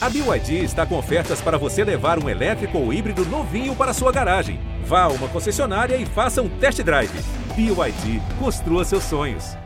A BYD está com ofertas para você levar um elétrico ou híbrido novinho para sua garagem. Vá a uma concessionária e faça um test drive. BYD, construa seus sonhos.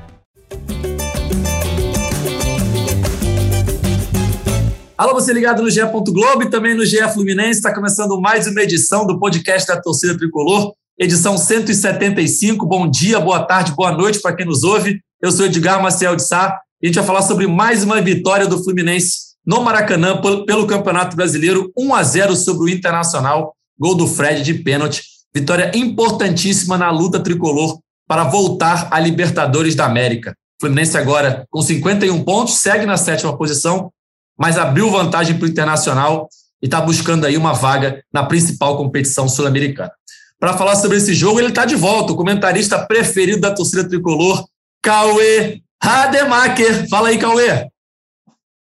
Alô, você ligado no GE. Globo e também no GE Fluminense. Está começando mais uma edição do podcast da Torcida Tricolor, edição 175. Bom dia, boa tarde, boa noite para quem nos ouve. Eu sou Edgar Maciel de Sá e a gente vai falar sobre mais uma vitória do Fluminense no Maracanã pelo Campeonato Brasileiro, 1 a 0 sobre o Internacional, gol do Fred de pênalti. Vitória importantíssima na luta tricolor para voltar à Libertadores da América. Fluminense agora com 51 pontos, segue na sétima posição, mas abriu vantagem para o Internacional e está buscando aí uma vaga na principal competição sul-americana. Para falar sobre esse jogo, ele está de volta, o comentarista preferido da torcida tricolor, Cauê Rademacher. Fala aí, Cauê.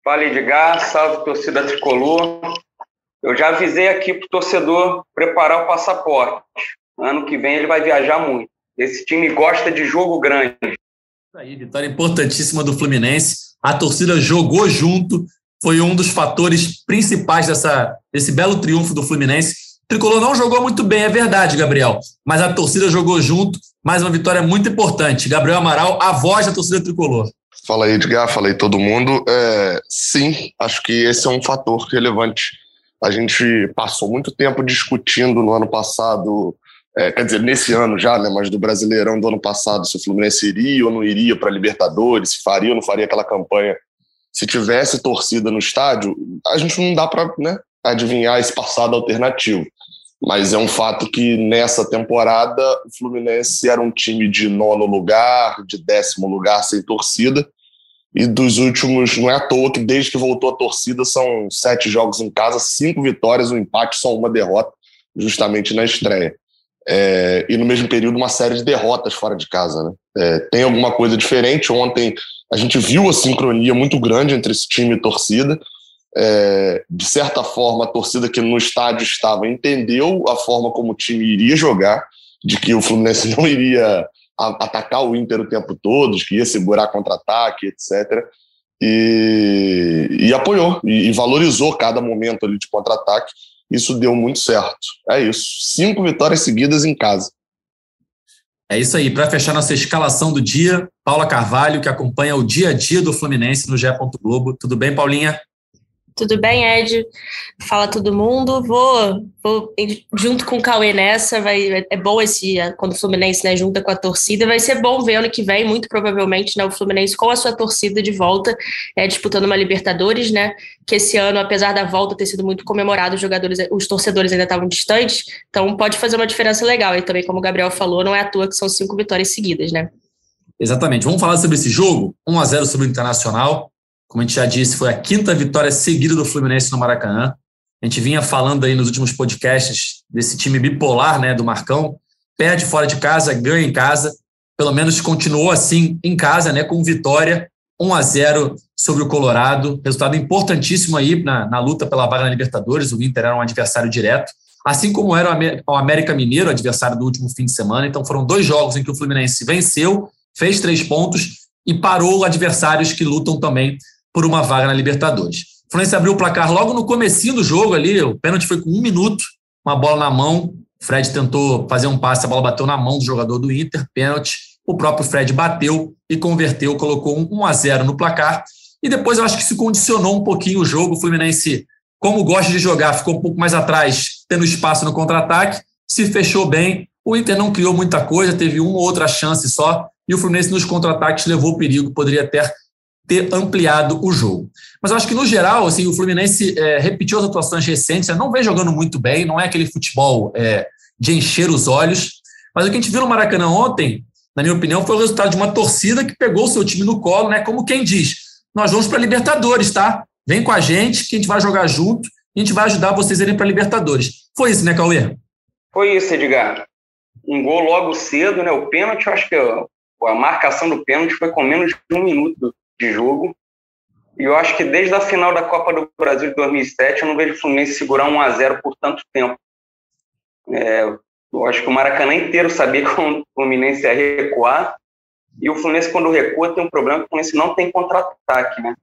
Fala Edgar, salve torcida tricolor. Eu já avisei aqui para o torcedor preparar o passaporte. Ano que vem ele vai viajar muito. Esse time gosta de jogo grande. Aí, vitória importantíssima do Fluminense. A torcida jogou junto, foi um dos fatores principais dessa, desse belo triunfo do Fluminense. O Tricolor não jogou muito bem, é verdade, Gabriel, mas a torcida jogou junto. Mais uma vitória muito importante. Gabriel Amaral, a voz da torcida tricolor. Fala aí, Edgar, fala aí todo mundo. É, sim, acho que esse é um fator relevante. A gente passou muito tempo discutindo no ano passado, é, quer dizer, nesse ano já, né, mas do Brasileirão do ano passado, se o Fluminense iria ou não iria para a Libertadores, se faria ou não faria aquela campanha. Se tivesse torcida no estádio, a gente não dá para né, adivinhar esse passado alternativo. Mas é um fato que nessa temporada o Fluminense era um time de nono lugar, de décimo lugar sem torcida, e dos últimos, não é à toa que desde que voltou a torcida são sete jogos em casa, cinco vitórias, um empate, só uma derrota, justamente na estreia. É, e no mesmo período, uma série de derrotas fora de casa. Né? É, tem alguma coisa diferente. Ontem a gente viu a sincronia muito grande entre esse time e torcida. É, de certa forma, a torcida que no estádio estava entendeu a forma como o time iria jogar, de que o Fluminense não iria atacar o Inter o tempo todo, que ia segurar contra-ataque, etc. E, e apoiou e, e, valorizou cada momento ali de contra-ataque. Isso deu muito certo. É isso. Cinco vitórias seguidas em casa. É isso aí. Para fechar nossa escalação do dia, Paula Carvalho, que acompanha o dia a dia do Fluminense no GE. Globo. Tudo bem, Paulinha? Tudo bem, Ed? Fala todo mundo. Vou, vou junto com o Cauê nessa. Vai, é bom esse quando o Fluminense né, junta com a torcida. Vai ser bom ver ano que vem, muito provavelmente, né, o Fluminense com a sua torcida de volta, é, disputando uma Libertadores, né? Que esse ano, apesar da volta ter sido muito comemorado, os jogadores, os torcedores ainda estavam distantes. Então pode fazer uma diferença legal. E também, como o Gabriel falou, não é à toa que são cinco vitórias seguidas, né? Exatamente. Vamos falar sobre esse jogo? 1 a 0 sobre o Internacional. Como a gente já disse, foi a quinta vitória seguida do Fluminense no Maracanã. A gente vinha falando aí nos últimos podcasts desse time bipolar, né, do Marcão. Perde fora de casa, ganha em casa. Pelo menos continuou assim em casa, né, com vitória 1 a 0 sobre o Colorado. Resultado importantíssimo aí na, na luta pela vaga na Libertadores. O Inter era um adversário direto, assim como era o América Mineiro, adversário do último fim de semana. Então foram dois jogos em que o Fluminense venceu, fez três pontos e parou adversários que lutam também por uma vaga na Libertadores. O Fluminense abriu o placar logo no comecinho do jogo ali, o pênalti foi com um minuto, uma bola na mão, o Fred tentou fazer um passe, a bola bateu na mão do jogador do Inter, pênalti, o próprio Fred bateu e converteu, colocou um 1 a 0 no placar, e depois eu acho que se condicionou um pouquinho o jogo, o Fluminense, como gosta de jogar, ficou um pouco mais atrás, tendo espaço no contra-ataque, se fechou bem, o Inter não criou muita coisa, teve uma ou outra chance só, e o Fluminense nos contra-ataques levou o perigo, poderia ter ter ampliado o jogo. Mas eu acho que, no geral, assim, o Fluminense é, repetiu as atuações recentes, não vem jogando muito bem, não é aquele futebol é, de encher os olhos. Mas o que a gente viu no Maracanã ontem, na minha opinião, foi o resultado de uma torcida que pegou o seu time no colo, né? Como quem diz: nós vamos para a Libertadores, tá? Vem com a gente, que a gente vai jogar junto, a gente vai ajudar vocês a irem para a Libertadores. Foi isso, né, Cauê? Foi isso, Edgar. Um gol logo cedo, né? O pênalti, eu acho que a marcação do pênalti foi com menos de um minuto de jogo. E eu acho que desde a final da Copa do Brasil de 2007, eu não vejo o Fluminense segurar 1 a 0 por tanto tempo. É, eu acho que o Maracanã inteiro sabia que o Fluminense ia recuar. E o Fluminense, quando recua, tem um problema que o Fluminense não tem contra-ataque, né?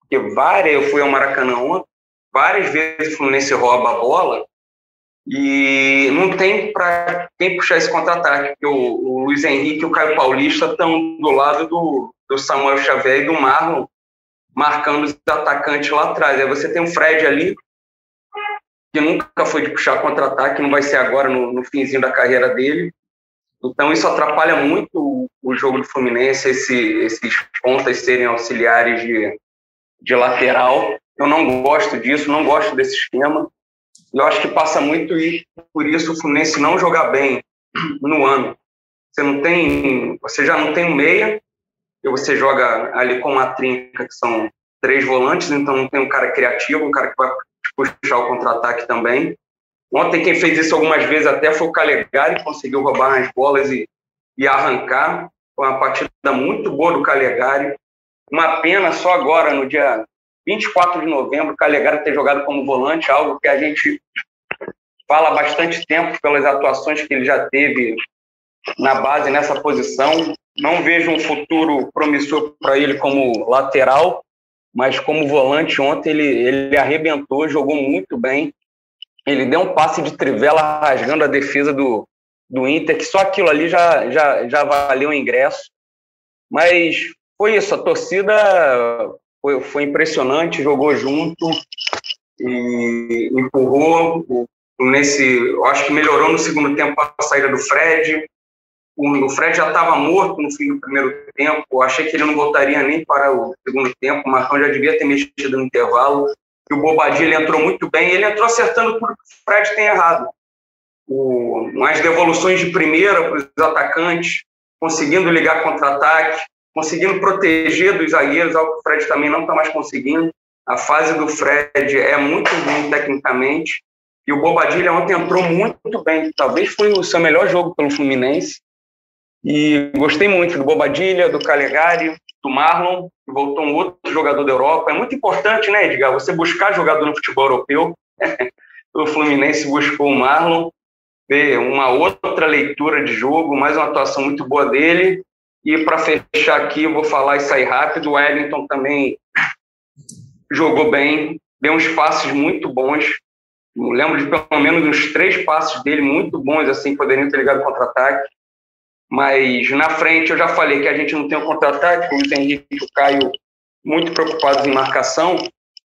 Porque várias, eu fui ao Maracanã ontem, várias vezes o Fluminense rouba a bola e não tem para quem puxar esse contra-ataque, porque o, o, Luiz Henrique e o Caio Paulista estão do lado do, do Samuel Xavier e do Marlon, marcando os atacantes lá atrás. Aí você tem o Fred ali, que nunca foi de puxar contra-ataque, não vai ser agora no, no finzinho da carreira dele. Então isso atrapalha muito o, o jogo do Fluminense, esse, esses pontas serem auxiliares de, de lateral. Eu não gosto disso, não gosto desse esquema. Eu acho que passa muito e por isso o Fluminense não jogar bem no ano. Você não tem, você já não tem um meia, e você joga ali com uma trinca que são três volantes, então tem um cara criativo, um cara que vai puxar o contra-ataque também. Ontem quem fez isso algumas vezes até foi o Calegari, conseguiu roubar as bolas e, e arrancar. Foi uma partida muito boa do Calegari. Uma pena só agora, no dia 24 de novembro, o Calegari ter jogado como volante, algo que a gente fala há bastante tempo pelas atuações que ele já teve na base nessa posição. Não vejo um futuro promissor para ele como lateral, mas como volante ontem ele, ele arrebentou, jogou muito bem. Ele deu um passe de trivela rasgando a defesa do, do Inter, que só aquilo ali já, já, já valeu o ingresso. Mas foi isso, a torcida foi, foi impressionante, jogou junto e empurrou. Nesse, acho que melhorou no segundo tempo a saída do Fred. O, Fred já estava morto no fim do primeiro tempo. Eu achei que ele não voltaria nem para o segundo tempo. O Marcão já devia ter mexido no intervalo. E o Bobadilha entrou muito bem. Ele entrou acertando tudo que o Fred tem errado. O, as devoluções de primeira para os atacantes, conseguindo ligar contra-ataque, conseguindo proteger dos zagueiros, algo que o Fred também não está mais conseguindo. A fase do Fred é muito ruim tecnicamente. E o Bobadilha ontem entrou muito bem. Talvez foi o seu melhor jogo pelo Fluminense. E gostei muito do Bobadilha, do Calegari, do Marlon, que voltou um outro jogador da Europa. É muito importante, né, Edgar, você buscar jogador no futebol europeu. o Fluminense buscou o Marlon, ver uma outra leitura de jogo, mais uma atuação muito boa dele. E para fechar aqui, eu vou falar e sair rápido. O Wellington também jogou bem, deu uns passes muito bons. Eu lembro de pelo menos uns três passes dele muito bons, assim, poderiam ter ligado contra-ataque. Mas na frente eu já falei que a gente não tem um contra-ataque, o Henrique e o Caio muito preocupados em marcação.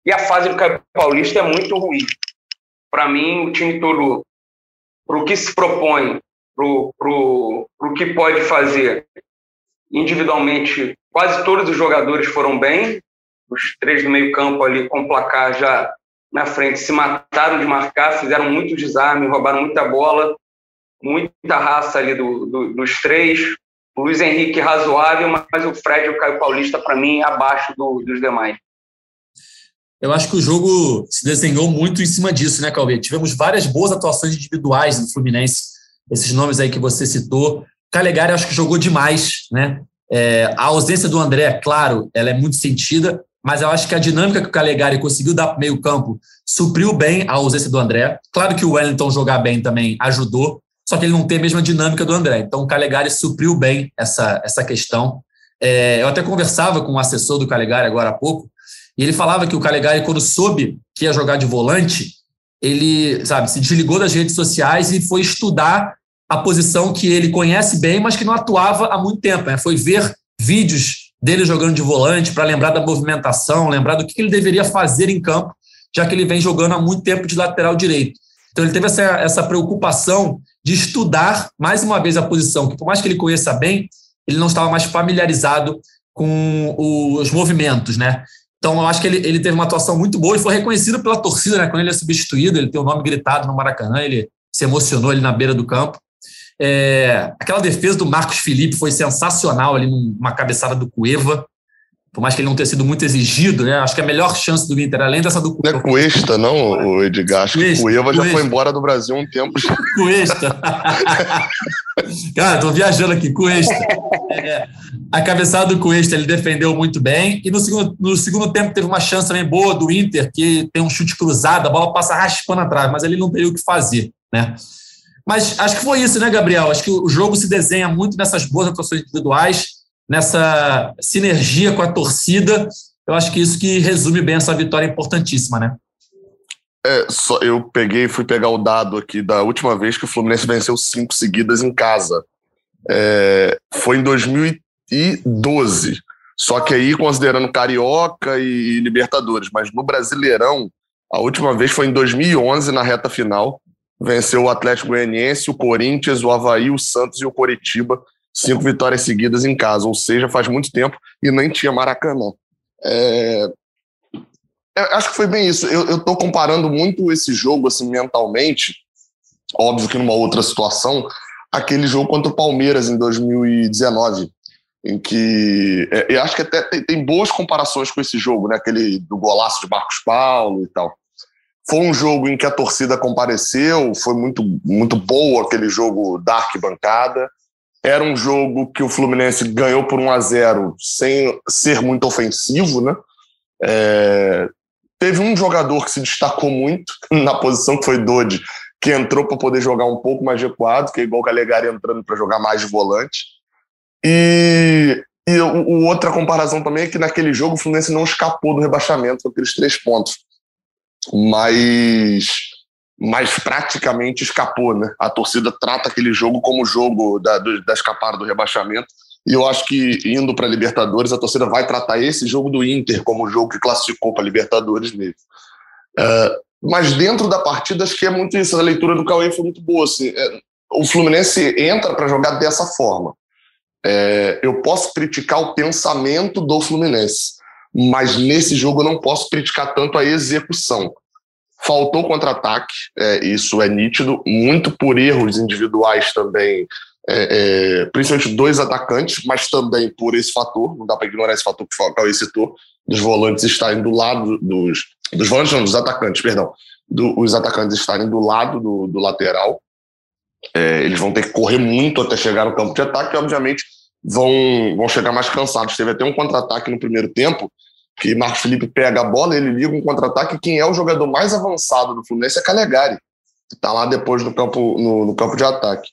E a fase do Caio Paulista é muito ruim. Para mim, o time todo, para o que se propõe, para o que pode fazer, individualmente, quase todos os jogadores foram bem. Os três do meio-campo ali com o placar já na frente se mataram de marcar, fizeram muito desarme, roubaram muita bola, muita raça ali do, do, dos três. O Luiz Henrique razoável, mas o Fred e o Caio Paulista, para mim, abaixo do, dos demais. Eu acho que o jogo se desenhou muito em cima disso, né, Calvê? Tivemos várias boas atuações individuais do Fluminense, esses nomes aí que você citou. Calegari acho que jogou demais, né? É, a ausência do André, claro, ela é muito sentida, mas eu acho que a dinâmica que o Calegari conseguiu dar para meio campo supriu bem a ausência do André. Claro que o Wellington jogar bem também ajudou, só que ele não tem a mesma dinâmica do André. Então o Calegari supriu bem essa, essa questão. É, eu até conversava com o um assessor do Calegari agora há pouco, e ele falava que o Calegari, quando soube que ia jogar de volante, ele, sabe, se desligou das redes sociais e foi estudar a posição que ele conhece bem, mas que não atuava há muito tempo. Né? Foi ver vídeos dele jogando de volante para lembrar da movimentação, lembrar do que ele deveria fazer em campo, já que ele vem jogando há muito tempo de lateral direito. Então ele teve essa, essa preocupação de estudar mais uma vez a posição, que por mais que ele conheça bem, ele não estava mais familiarizado com os movimentos, né? Então eu acho que ele, ele teve uma atuação muito boa e foi reconhecido pela torcida, né? Quando ele é substituído, ele tem o nome gritado no Maracanã, ele se emocionou ali na beira do campo. É, aquela defesa do Marcos Felipe foi sensacional ali numa cabeçada do Cueva. Por mais que ele não tenha sido muito exigido, né? Acho que a melhor chance do Inter, além dessa do Cueva. Não é Cuesta, não, o Edgar. Acho Cuesta, que Cueva já foi embora do Brasil um tempo. Cuesta. Cara, tô viajando aqui. Cuesta. É, a cabeçada do Cuesta ele defendeu muito bem. E no segundo, no segundo tempo teve uma chance também boa do Inter, que tem um chute cruzado, a bola passa raspando atrás, mas ele não teria o que fazer, né? Mas acho que foi isso, né, Gabriel? Acho que o jogo se desenha muito nessas boas atuações individuais, nessa sinergia com a torcida. Eu acho que isso que resume bem essa vitória importantíssima, né? É, só eu peguei, fui pegar o dado aqui da última vez que o Fluminense venceu cinco seguidas em casa. É, foi em 2012. Só que aí, considerando Carioca e Libertadores, mas no Brasileirão, a última vez foi em 2011, na reta final. Venceu o Atlético Goianiense, o Corinthians, o Havaí, o Santos e o Coritiba. Cinco vitórias seguidas em casa, ou seja, faz muito tempo e nem tinha Maracanã. É, acho que foi bem isso. Eu estou comparando muito esse jogo assim mentalmente, óbvio que numa outra situação, aquele jogo contra o Palmeiras em 2019, em que é, eu acho que até tem, tem, boas comparações com esse jogo, né? Aquele do golaço de Marcos Paulo e tal. Foi um jogo em que a torcida compareceu, foi muito muito boa aquele jogo da arquibancada. Era um jogo que o Fluminense ganhou por 1 a 0 sem ser muito ofensivo, né? É, teve um jogador que se destacou muito na posição, que foi Dodi, que entrou para poder jogar um pouco mais recuado, que é igual o Calegari entrando para jogar mais de volante. E, e o, outra comparação também é que naquele jogo o Fluminense não escapou do rebaixamento com aqueles três pontos. Mas, mas praticamente escapou, né? A torcida trata aquele jogo como jogo da, da escapada do rebaixamento e eu acho que indo para Libertadores, a torcida vai tratar esse jogo do Inter como o jogo que classificou para Libertadores mesmo. Uh, mas dentro da partida, acho que é muito isso. A leitura do Cauê foi muito boa. Assim, é, o Fluminense entra para jogar dessa forma. É, eu posso criticar o pensamento do Fluminense, mas nesse jogo eu não posso criticar tanto a execução. Faltou contra-ataque, é, isso é nítido, muito por erros individuais também é, é, principalmente dois atacantes, mas também por esse fator, não dá para ignorar esse fator que o Cauê citou, dos volantes estarem do lado dos. Dos volantes, não, dos atacantes, perdão. Do, os atacantes estarem do lado do, do lateral. É, eles vão ter que correr muito até chegar no campo de ataque e, obviamente, vão, vão chegar mais cansados. Teve até um contra-ataque no primeiro tempo, que Marcos Felipe pega a bola, ele liga um contra-ataque. Quem é o jogador mais avançado do Fluminense é Calegari, que está lá depois no campo, no, no campo de ataque.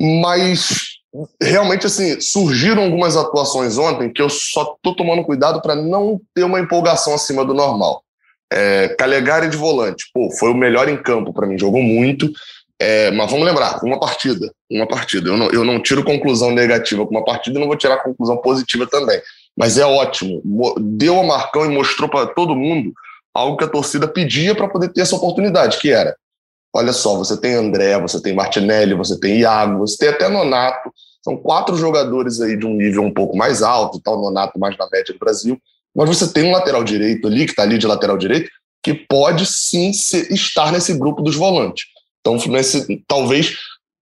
Mas realmente assim surgiram algumas atuações ontem que eu só tô tomando cuidado para não ter uma empolgação acima do normal. É, Calegari de volante, pô, foi o melhor em campo para mim, jogou muito. É, mas vamos lembrar, uma partida, uma partida. Eu não, eu não tiro conclusão negativa com uma partida, não vou tirar conclusão positiva também. Mas é ótimo, deu a Marcão e mostrou para todo mundo algo que a torcida pedia para poder ter essa oportunidade, que era Olha só, você tem André, você tem Martinelli, você tem Iago, você tem até Nonato. São quatro jogadores aí de um nível um pouco mais alto, tal, Nonato mais na média do Brasil. Mas você tem um lateral direito ali, que está ali de lateral direito, que pode sim ser, estar nesse grupo dos volantes. Então, Fluminense talvez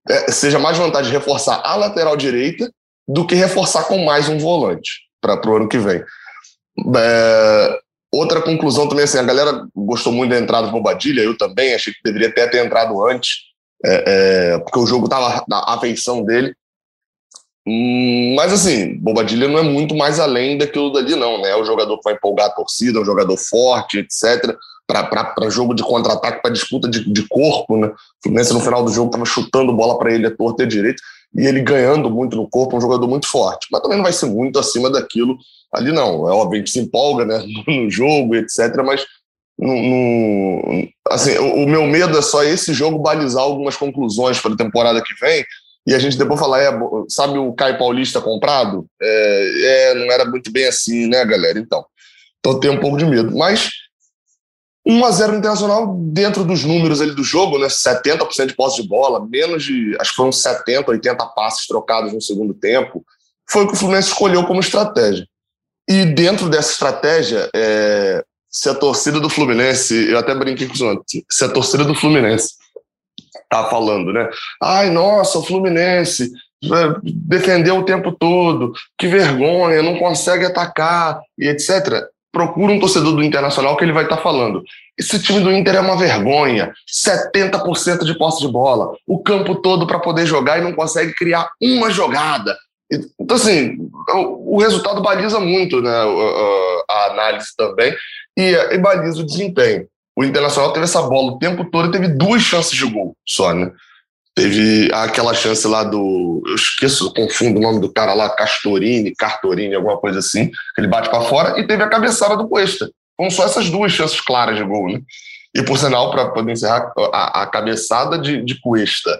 é, seja mais vantagem reforçar a lateral direita do que reforçar com mais um volante para o ano que vem. É, Outra conclusão também, assim, a galera gostou muito da entrada do Bobadilha, eu também, achei que deveria até ter entrado antes, é, é, porque o jogo estava na afeição dele. Hum, mas, assim, Bobadilha não é muito mais além daquilo dali, não, né? É o jogador que vai empolgar a torcida, é um jogador forte, etc., para jogo de contra-ataque, para disputa de, de corpo, né? O Fluminense no final do jogo estava chutando bola para ele a torta e a direita, e ele ganhando muito no corpo, é um jogador muito forte, mas também não vai ser muito acima daquilo ali não. É óbvio que se empolga né, no jogo, etc., mas no, no, assim, o, o, meu medo é só esse jogo balizar algumas conclusões para a temporada que vem e a gente depois falar, é, sabe o Caio Paulista comprado? É, é, não era muito bem assim, né, galera? Então, então tenho um pouco de medo. Mas 1 a 0 Internacional dentro dos números ali do jogo, né? 70% de posse de bola, menos de, acho que foram 70, 80 passes trocados no segundo tempo. Foi o que o Fluminense escolheu como estratégia. E dentro dessa estratégia, é, se a torcida do Fluminense, eu até brinquei com isso se a torcida do Fluminense tá falando, né? Ai, nossa, o Fluminense é, defendeu o tempo todo, que vergonha, não consegue atacar e etc. Procura um torcedor do Internacional que ele vai estar tá falando. Esse time do Inter é uma vergonha. 70% de posse de bola, o campo todo para poder jogar e não consegue criar uma jogada. Então, assim, o, resultado baliza muito né, a, análise também e, e baliza o desempenho. O Internacional teve essa bola o tempo todo e teve duas chances de gol só, né? Teve aquela chance lá do. Eu esqueço, confundo o nome do cara lá, Castorini, Cartorini, alguma coisa assim, que ele bate para fora, e teve a cabeçada do Cuesta. Foram só essas duas chances claras de gol, né? E, por sinal, para poder encerrar, a, a cabeçada de, de Cuesta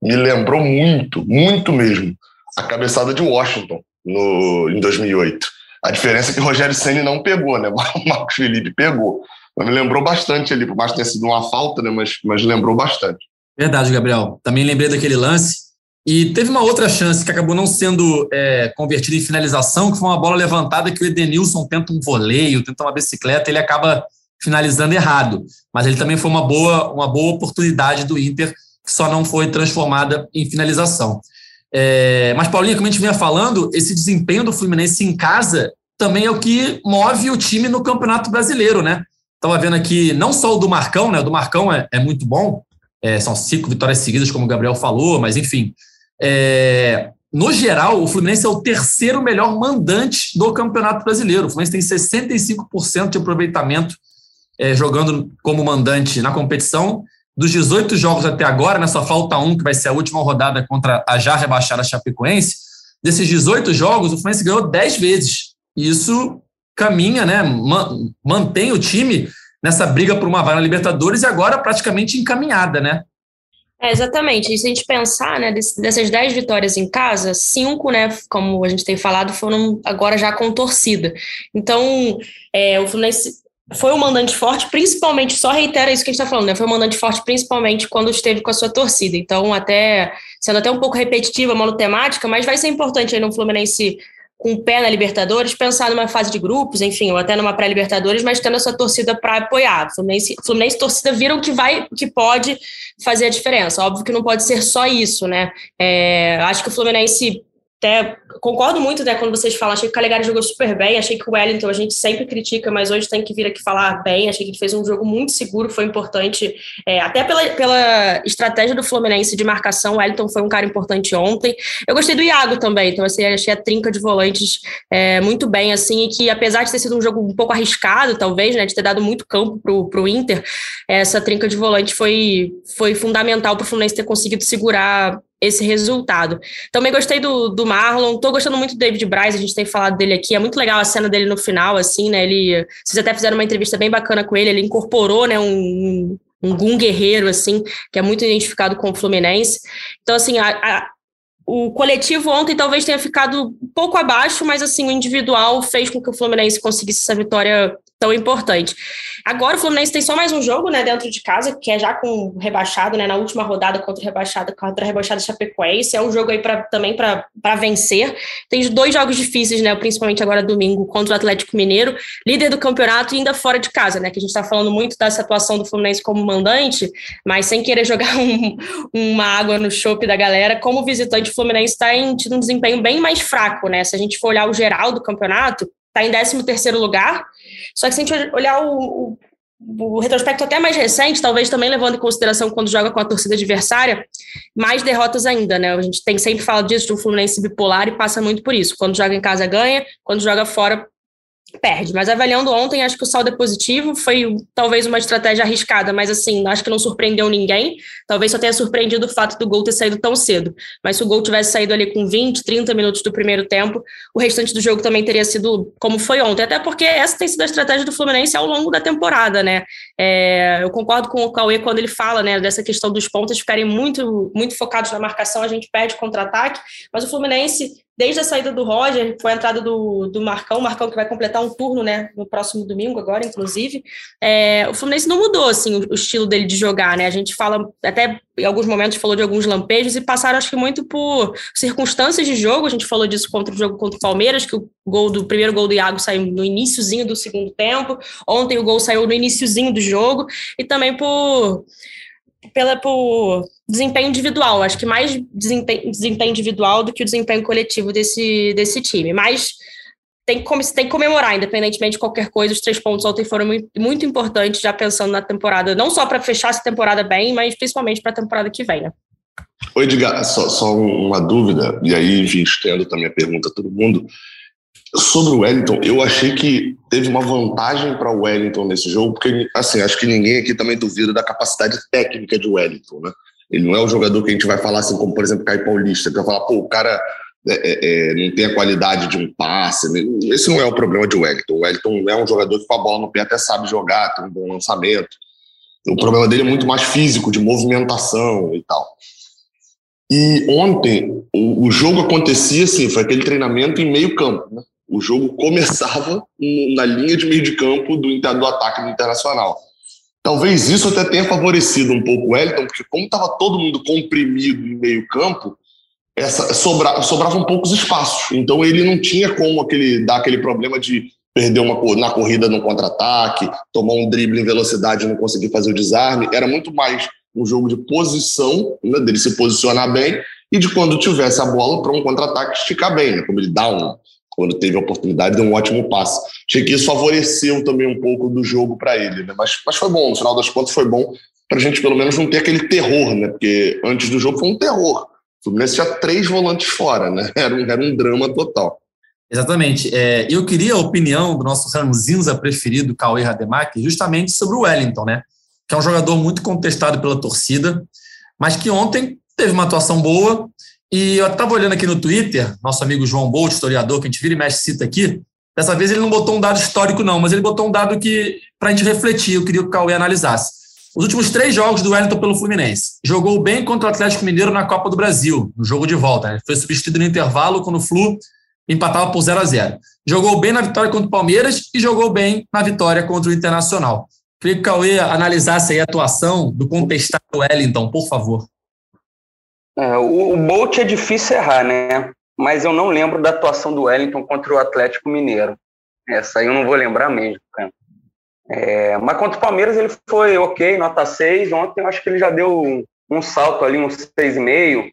me lembrou muito, muito mesmo, a cabeçada de Washington no, em 2008. A diferença é que o Rogério Senna não pegou, né? O Marcos Felipe pegou. Mas me lembrou bastante ali, por mais que tenha sido uma falta, né? Mas, mas lembrou bastante. Verdade, Gabriel. Também lembrei daquele lance. E teve uma outra chance que acabou não sendo é, convertida em finalização, que foi uma bola levantada que o Edenilson tenta um voleio, tenta uma bicicleta, ele acaba finalizando errado. Mas ele também foi uma boa, uma boa oportunidade do Inter, que só não foi transformada em finalização. É, mas, Paulinho, como a gente vinha falando, esse desempenho do Fluminense em casa também é o que move o time no Campeonato Brasileiro, né? Estava vendo aqui, não só o do Marcão, né? O do Marcão é, é muito bom, é, são cinco vitórias seguidas, como o Gabriel falou, mas enfim. É, no geral, o Fluminense é o terceiro melhor mandante do Campeonato Brasileiro. O Fluminense tem 65% de aproveitamento é, jogando como mandante na competição dos 18 jogos até agora, né, só falta um, que vai ser a última rodada contra a já rebaixada Chapecoense. Desses 18 jogos, o Fluminense ganhou 10 vezes. E isso caminha, né, mantém o time nessa briga por uma vaga na Libertadores e agora praticamente encaminhada, né? É, exatamente. E se a gente pensar, né, dessas 10 vitórias em casa, cinco, né, como a gente tem falado, foram agora já com torcida. Então, é, o Fluminense foi um mandante forte, principalmente, só reitera isso que a gente está falando, né? Foi um mandante forte, principalmente quando esteve com a sua torcida. Então, até sendo até um pouco repetitiva, monotemática, mas vai ser importante aí no Fluminense com o pé na Libertadores, pensar numa fase de grupos, enfim, ou até numa pré-Libertadores, mas tendo a sua torcida para apoiar. Fluminense, Fluminense torcida viram que vai, que pode fazer a diferença. Óbvio que não pode ser só isso, né? É, acho que o Fluminense até concordo muito né, quando vocês falam, achei que o Calegari jogou super bem, achei que o Wellington a gente sempre critica, mas hoje tem que vir aqui falar bem, achei que ele fez um jogo muito seguro, foi importante, é, até pela, pela estratégia do Fluminense de marcação, o Wellington foi um cara importante ontem, eu gostei do Iago também, então assim, achei a trinca de volantes é, muito bem, assim, e que apesar de ter sido um jogo um pouco arriscado, talvez, né, de ter dado muito campo pro, pro Inter, essa trinca de volante foi, foi fundamental para o Fluminense ter conseguido segurar esse resultado. Também gostei do, do Marlon, tô gostando muito do David Braz, a gente tem falado dele aqui, é muito legal a cena dele no final, assim, né, ele, vocês até fizeram uma entrevista bem bacana com ele, ele incorporou, né, um, um Gun guerreiro, assim, que é muito identificado com o Fluminense. Então, assim, a, a, o coletivo ontem talvez tenha ficado um pouco abaixo, mas, assim, o individual fez com que o Fluminense conseguisse essa vitória tão importante. Agora o Fluminense tem só mais um jogo, né, dentro de casa, que é já com rebaixado, né, na última rodada contra o rebaixado, contra a rebaixada Chapecoense, é um jogo aí pra, também para vencer. Tem dois jogos difíceis, né, principalmente agora domingo contra o Atlético Mineiro, líder do campeonato e ainda fora de casa, né, que a gente está falando muito dessa atuação do Fluminense como mandante, mas sem querer jogar um, uma água no chope da galera, como visitante o Fluminense está tido um desempenho bem mais fraco, né, se a gente for olhar o geral do campeonato, está em 13 terceiro lugar, só que se a gente olhar o, o, o, retrospecto até mais recente, talvez também levando em consideração quando joga com a torcida adversária, mais derrotas ainda, né? A gente tem sempre falado disso de um Fluminense bipolar e passa muito por isso. Quando joga em casa ganha, quando joga fora perde. Mas avaliando ontem, acho que o saldo é positivo. Foi talvez uma estratégia arriscada, mas assim, acho que não surpreendeu ninguém. Talvez só tenha surpreendido o fato do gol ter saído tão cedo. Mas se o gol tivesse saído ali com 20, 30 minutos do primeiro tempo, o restante do jogo também teria sido como foi ontem. Até porque essa tem sido a estratégia do Fluminense ao longo da temporada, né? É, eu concordo com o Cauê quando ele fala, né, dessa questão dos pontos ficarem muito, muito focados na marcação, a gente perde contra-ataque, mas o Fluminense desde a saída do Roger, foi a entrada do, do Marcão, Marcão que vai completar um turno, né, no próximo domingo agora, inclusive, é, o Fluminense não mudou, assim, o, o, estilo dele de jogar, né, a gente fala, até em alguns momentos falou de alguns lampejos e passaram, acho que muito por circunstâncias de jogo, a gente falou disso contra o jogo contra o Palmeiras, que o gol do o primeiro gol do Iago saiu no iníciozinho do segundo tempo, ontem o gol saiu no iníciozinho do jogo, e também por pela, por desempenho individual, acho que mais desempenho, desempenho individual do que o desempenho coletivo desse, desse time. Mas tem que, tem que comemorar, independentemente de qualquer coisa, os três pontos ontem foram muito, muito importantes, já pensando na temporada, não só para fechar essa temporada bem, mas principalmente para a temporada que vem, né? Oi, Edgar, só, só uma dúvida, e aí, enfim, estendo também a pergunta a todo mundo. Sobre o Wellington, eu achei que teve uma vantagem para o Wellington nesse jogo, porque, assim, acho que ninguém aqui também duvida da capacidade técnica de Wellington, né? Ele não é um jogador que a gente vai falar assim, como, por exemplo, Caio Paulista, que vai falar, pô, o cara é, é, é, não tem a qualidade de um passe. Né? Esse não é o problema de Wellington. O Wellington é um jogador que com a bola no pé até sabe jogar, tem um bom lançamento. O problema dele é muito mais físico, de movimentação e tal. E ontem, o, o jogo acontecia assim, foi aquele treinamento em meio campo. Né? O jogo começava na linha de meio de campo do, do ataque do Internacional. Talvez isso até tenha favorecido um pouco o Wellington, porque como estava todo mundo comprimido em meio campo, essa, sobra, sobravam poucos espaços. Então ele não tinha como aquele, dar aquele problema de perder uma, na corrida no contra-ataque, tomar um drible em velocidade e não conseguir fazer o desarme. Era muito mais um jogo de posição, né, dele se posicionar bem, e de quando tivesse a bola para um contra-ataque esticar bem, né, como ele dá um, quando teve a oportunidade, deu um ótimo passe. Achei que isso favoreceu também um pouco do jogo para ele, né? mas, mas foi bom, no final das contas foi bom para a gente pelo menos não ter aquele terror, né? porque antes do jogo foi um terror. O Fluminense tinha três volantes fora, né? era, um, era um drama total. Exatamente. É, eu queria a opinião do nosso ranzinza preferido, Cauê Rademacher, justamente sobre o Wellington, né? que é um jogador muito contestado pela torcida, mas que ontem teve uma atuação boa. E eu estava olhando aqui no Twitter, nosso amigo João Bolt, historiador, que a gente vira e mexe cita aqui. Dessa vez ele não botou um dado histórico, não, mas ele botou um dado que, para a gente refletir, eu queria que o Cauê analisasse. Os últimos três jogos do Wellington pelo Fluminense. Jogou bem contra o Atlético Mineiro na Copa do Brasil, no jogo de volta. Né? Foi substituído no intervalo quando o Flu empatava por 0 a 0 Jogou bem na vitória contra o Palmeiras e jogou bem na vitória contra o Internacional. Queria que o Cauê analisasse a atuação do contestado Wellington, por favor. É, o, o Bolt é difícil errar, né? Mas eu não lembro da atuação do Wellington contra o Atlético Mineiro. Essa aí eu não vou lembrar mesmo, cara. É, mas contra o Palmeiras ele foi ok, nota 6. Ontem eu acho que ele já deu um salto ali, um 6,5.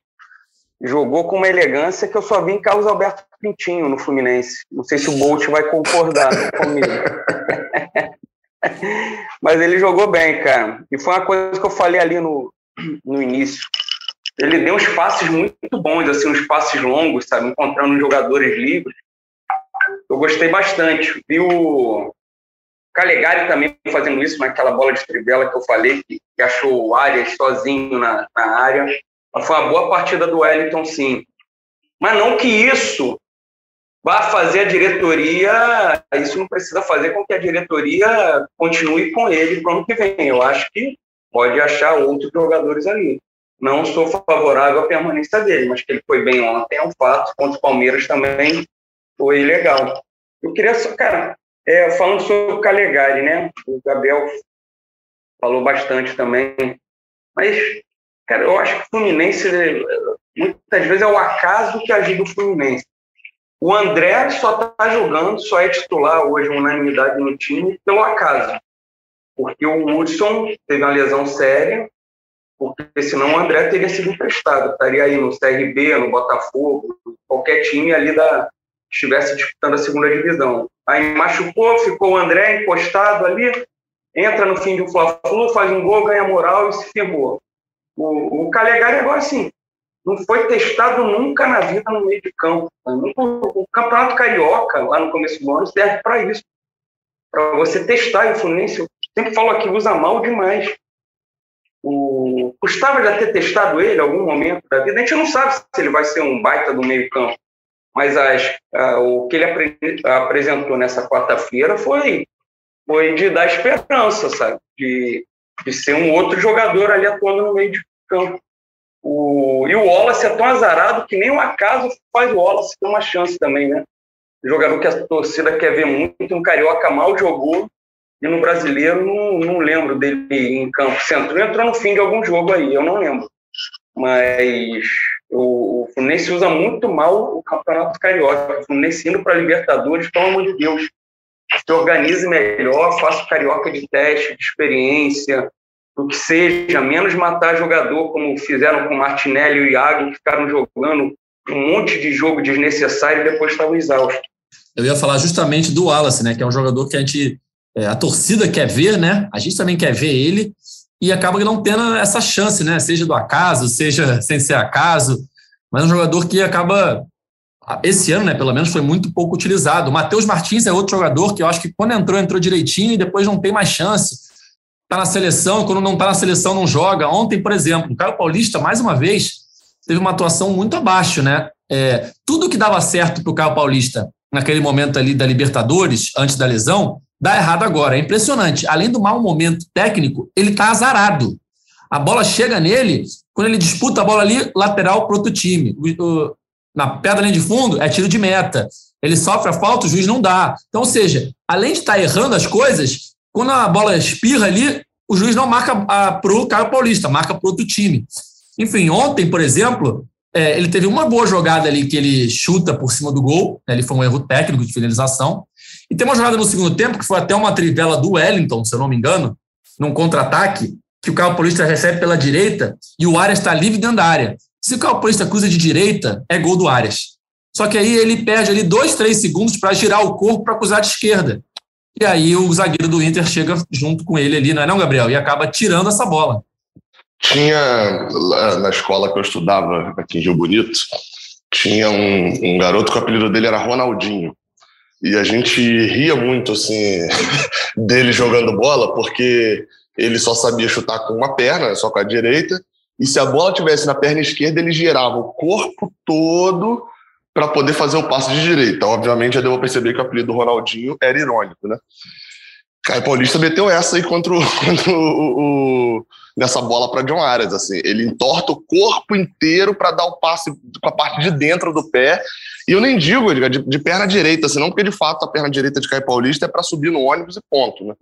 Jogou com uma elegância que eu só vi em Carlos Alberto Pintinho no Fluminense. Não sei se o Bolt vai concordar comigo. Mas ele jogou bem, cara. E foi uma coisa que eu falei ali no, no início. Ele deu uns passes muito bons, assim, uns passes longos, sabe? Encontrando jogadores livres. Eu gostei bastante. Vi o Calegari também fazendo isso naquela bola de trivela que eu falei, que, que achou o Arias sozinho na, na área. Mas foi uma boa partida do Wellington, sim. Mas não que isso vá fazer a diretoria, isso não precisa fazer com que a diretoria continue com ele para o ano que vem. Eu acho que pode achar outros jogadores ali. Não sou favorável à permanência dele, mas que ele foi bem ontem é um fato. Contra o Palmeiras também foi legal. Eu queria só, cara, é, falando sobre o Calegari, né? O Gabriel falou bastante também. Mas, cara, eu acho que o Fluminense, muitas vezes, é o acaso que ajuda o Fluminense. O André só está jogando, só é titular hoje, unanimidade no time, pelo acaso. Porque o Hudson teve uma lesão séria, porque senão o André teria sido emprestado. Estaria aí no CRB, no Botafogo, qualquer time ali da estivesse disputando a segunda divisão. Aí machucou, ficou o André encostado ali, entra no fim do Fla-Flu, faz um gol, ganha moral e se firmou. O, o Calegari agora sim, não foi testado nunca na vida no meio de campo. O Campeonato Carioca, lá no começo do ano, serve para isso. Para você testar. O Fluminense, eu sempre falo aqui, usa mal demais. O Gustavo já ter testado ele em algum momento da vida. A gente não sabe se ele vai ser um baita do meio campo. Mas as, o que ele apre, apresentou nessa quarta-feira foi, foi de dar esperança, sabe? De, de ser um outro jogador ali atuando no meio de campo. O, e o Wallace é tão azarado que nem o acaso faz o Wallace ter uma chance também, né? Jogador que a torcida quer ver muito, um carioca mal jogou, e no brasileiro não, não lembro dele em campo. Centro entrou no fim de algum jogo aí, eu não lembro. Mas o, o Fluminense usa muito mal o campeonato carioca. O Fluminense indo para Libertadores, pelo amor de Deus, se organize melhor, faça o carioca de teste, de experiência, o que seja, menos matar jogador, como fizeram com Martinelli e o Iago, que ficaram jogando um monte de jogo desnecessário e depois estavam exaustos. Eu ia falar justamente do Wallace, né, que é um jogador que a gente, é, a torcida quer ver, né, a gente também quer ver ele, e acaba não tendo essa chance, né, seja do acaso, seja sem ser acaso, mas é um jogador que acaba, esse ano, né, pelo menos, foi muito pouco utilizado. O Matheus Martins é outro jogador que eu acho que quando entrou, entrou direitinho e depois não tem mais chance está na seleção, quando não está na seleção não joga. Ontem, por exemplo, o Caio Paulista, mais uma vez, teve uma atuação muito abaixo, né? É, tudo que dava certo para o Caio Paulista naquele momento ali da Libertadores, antes da lesão, dá errado agora. É impressionante. Além do mau momento técnico, ele está azarado. A bola chega nele, quando ele disputa a bola ali, lateral para outro time. Na pedra linha de fundo, é tiro de meta. Ele sofre a falta, o juiz não dá. Então, ou seja, além de estar tá errando as coisas, quando a bola espirra ali, o juiz não marca para o Caio Paulista, marca para outro time. Enfim, ontem, por exemplo, é, ele teve uma boa jogada ali que ele chuta por cima do gol, né, ele foi um erro técnico de finalização. E tem uma jogada no segundo tempo, que foi até uma trivela do Wellington, se eu não me engano, num contra-ataque, que o Caio Paulista recebe pela direita e o Arias está livre dentro da área. Se o Caio Paulista cruza de direita, é gol do Arias. Só que aí ele perde ali dois, três segundos para girar o corpo para cruzar de esquerda. E aí o zagueiro do Inter chega junto com ele ali, não é não, Gabriel? E acaba tirando essa bola. Tinha, na escola que eu estudava, aqui em Rio Bonito, tinha um, um garoto que o apelido dele era Ronaldinho. E a gente ria muito, assim, dele jogando bola, porque ele só sabia chutar com uma perna, só com a direita, e se a bola tivesse na perna esquerda, ele girava o corpo todo para poder fazer o passe de direita. Obviamente, já deu a perceber que o apelido do Ronaldinho era irônico, né? Caio Paulista meteu essa aí contra o, contra o, o nessa bola para John Arias, assim, ele entorta o corpo inteiro para dar o passe com a parte de dentro do pé. E eu nem digo de, de perna direita, senão porque de fato a perna direita de Caio Paulista é para subir no ônibus e ponto, né?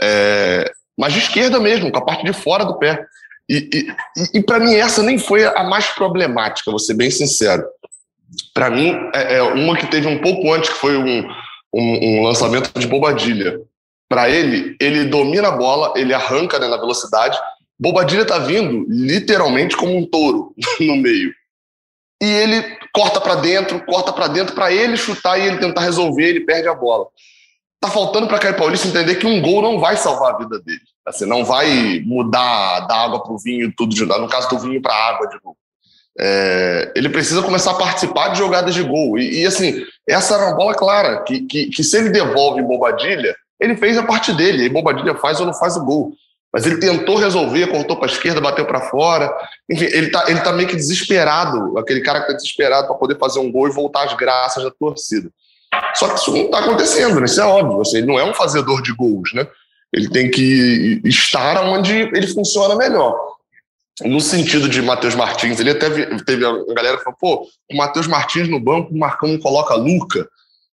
É, mas de esquerda mesmo, com a parte de fora do pé. E, e, e para mim essa nem foi a mais problemática, vou ser bem sincero. Para mim, é, é, uma que teve um pouco antes, que foi um, um, um lançamento de Bobadilha. Para ele, ele domina a bola, ele arranca né, na velocidade. Bobadilha tá vindo literalmente como um touro no meio. E ele corta para dentro, corta para dentro para ele chutar e ele tentar resolver, ele perde a bola. Tá faltando para Caio Paulista entender que um gol não vai salvar a vida dele. Assim, não vai mudar da água para o vinho tudo de no caso do vinho para água de novo. É, ele precisa começar a participar de jogadas de gol. E, e, assim, essa era uma bola clara, que, que, que se ele devolve Bobadilha, ele fez a parte dele. E Bobadilha faz ou não faz o gol. Mas ele tentou resolver, cortou para a esquerda, bateu para fora. Enfim, ele está ele tá meio que desesperado, aquele cara que está desesperado para poder fazer um gol e voltar às graças da torcida. Só que isso não está acontecendo, né? Isso é óbvio. Assim, ele não é um fazedor de gols, né? Ele tem que estar onde ele funciona melhor no sentido de Matheus Martins, ele até teve a galera que falou, pô, o Matheus Martins no banco, o Marcão não coloca Luca.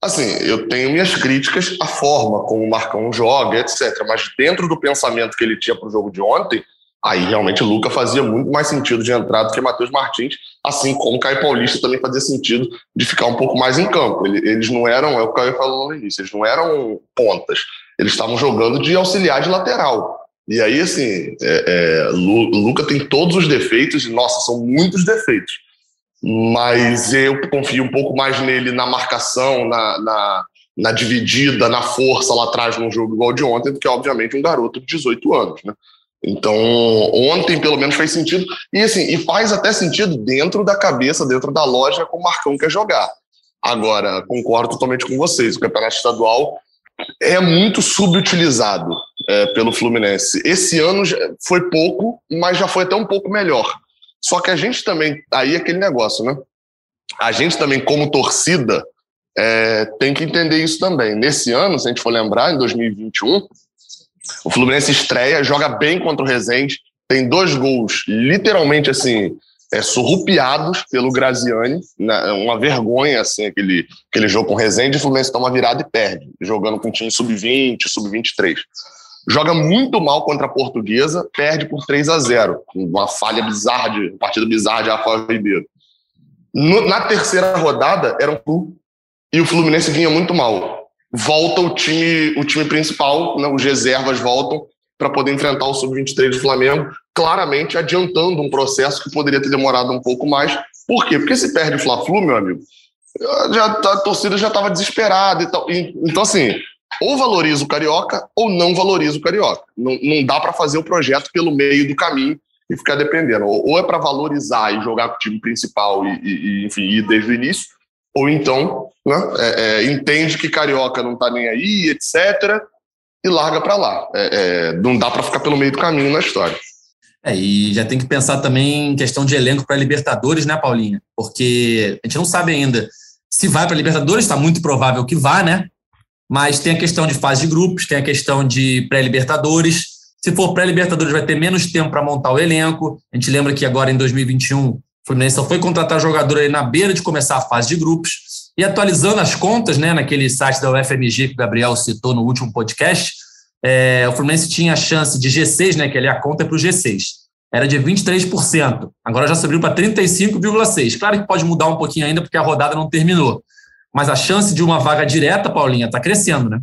Assim, eu tenho minhas críticas à forma como o Marcão joga, etc. Mas dentro do pensamento que ele tinha para o jogo de ontem, aí realmente o Luca fazia muito mais sentido de entrar do que Matheus Martins, assim como o Caio Paulista também fazia sentido de ficar um pouco mais em campo. Eles não eram, é o que Caio falou no início, eles não eram pontas, eles estavam jogando de auxiliar de lateral. E aí, assim, é, é, Luca tem todos os defeitos, e nossa, são muitos defeitos. Mas eu confio um pouco mais nele na marcação, na, na, na dividida, na força lá atrás num jogo igual de ontem, do que, obviamente, um garoto de 18 anos, né? Então, ontem pelo menos fez sentido. E assim, e faz até sentido dentro da cabeça, dentro da loja como o Marcão quer jogar. Agora, concordo totalmente com vocês. O campeonato estadual é muito subutilizado é, pelo Fluminense. Esse ano foi pouco, mas já foi até um pouco melhor. Só que a gente também, aí é aquele negócio, né? A gente também, como torcida, é, tem que entender isso também. Nesse ano, se a gente for lembrar, em 2021, o Fluminense estreia, joga bem contra o Rezende, tem dois gols, literalmente assim, é, surrupiados pelo Graziani, né? uma vergonha assim, aquele, aquele jogo com o Rezende, o Fluminense toma virada e perde, jogando com time sub-20, sub-23 joga muito mal contra a Portuguesa, perde por 3 a 0 uma falha bizarra, de partida bizarra de Rafael Ribeiro. No, na terceira rodada, era um Flu, e o Fluminense vinha muito mal. Volta o time, o time principal, né, os reservas voltam para poder enfrentar o Sub-23 do Flamengo, claramente adiantando um processo que poderia ter demorado um pouco mais. Por quê? Porque se perde o Fla-Flu, meu amigo, já, a torcida já estava desesperada e tal. Então, assim, ou valoriza o carioca ou não valoriza o carioca. Não, não dá para fazer o projeto pelo meio do caminho e ficar dependendo. Ou, ou é para valorizar e jogar com o time principal e, e, enfim, ir desde o início, ou então né, é, é, entende que carioca não está nem aí, etc., e larga para lá. É, é, não dá para ficar pelo meio do caminho na história. É, e já tem que pensar também em questão de elenco para Libertadores, né, Paulinha? Porque a gente não sabe ainda se vai para Libertadores, está muito provável que vá, né? Mas tem a questão de fase de grupos, tem a questão de pré-libertadores. Se for pré-libertadores, vai ter menos tempo para montar o elenco. A gente lembra que agora em 2021 o Fluminense só foi contratar jogador aí na beira de começar a fase de grupos. E atualizando as contas, né, naquele site da UFMG que o Gabriel citou no último podcast, é, o Fluminense tinha a chance de G6, né, que ali a conta é para o G6. Era de 23%. Agora já subiu para 35,6%. Claro que pode mudar um pouquinho ainda, porque a rodada não terminou. Mas a chance de uma vaga direta, Paulinha, está crescendo, né?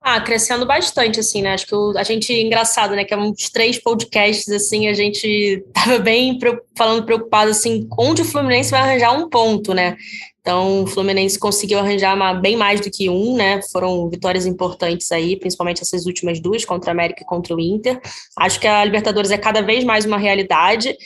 Ah, crescendo bastante, assim, né? Acho que o, a gente, engraçado, né? Que é uns três podcasts, assim, a gente tava bem falando preocupado, assim, onde o Fluminense vai arranjar um ponto, né? Então, o Fluminense conseguiu arranjar uma, bem mais do que um, né? Foram vitórias importantes aí, principalmente essas últimas duas, contra a América e contra o Inter. Acho que a Libertadores é cada vez mais uma realidade.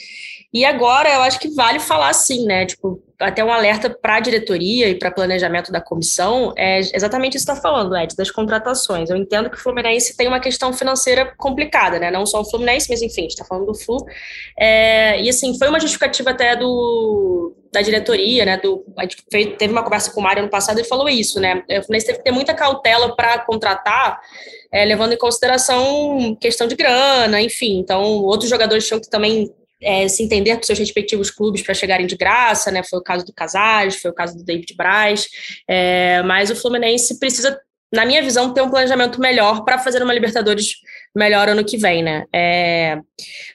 E agora eu acho que vale falar assim, né? Tipo, até um alerta para a diretoria e para planejamento da comissão é exatamente isso que está falando, Ed, das contratações. Eu entendo que o Fluminense tem uma questão financeira complicada, né? Não só o Fluminense, mas enfim, está falando do Flu. É, e assim, foi uma justificativa até do da diretoria, né? Do, a gente fez, teve uma conversa com o Mário ano passado e falou isso, né? O Fluminense teve que ter muita cautela para contratar, é, levando em consideração questão de grana, enfim. Então, outros jogadores tinham que também é, se entender com seus respectivos clubes para chegarem de graça, né? Foi o caso do Casares, foi o caso do David Braz, é, mas o Fluminense precisa, na minha visão, ter um planejamento melhor para fazer uma Libertadores melhor ano que vem, né? É,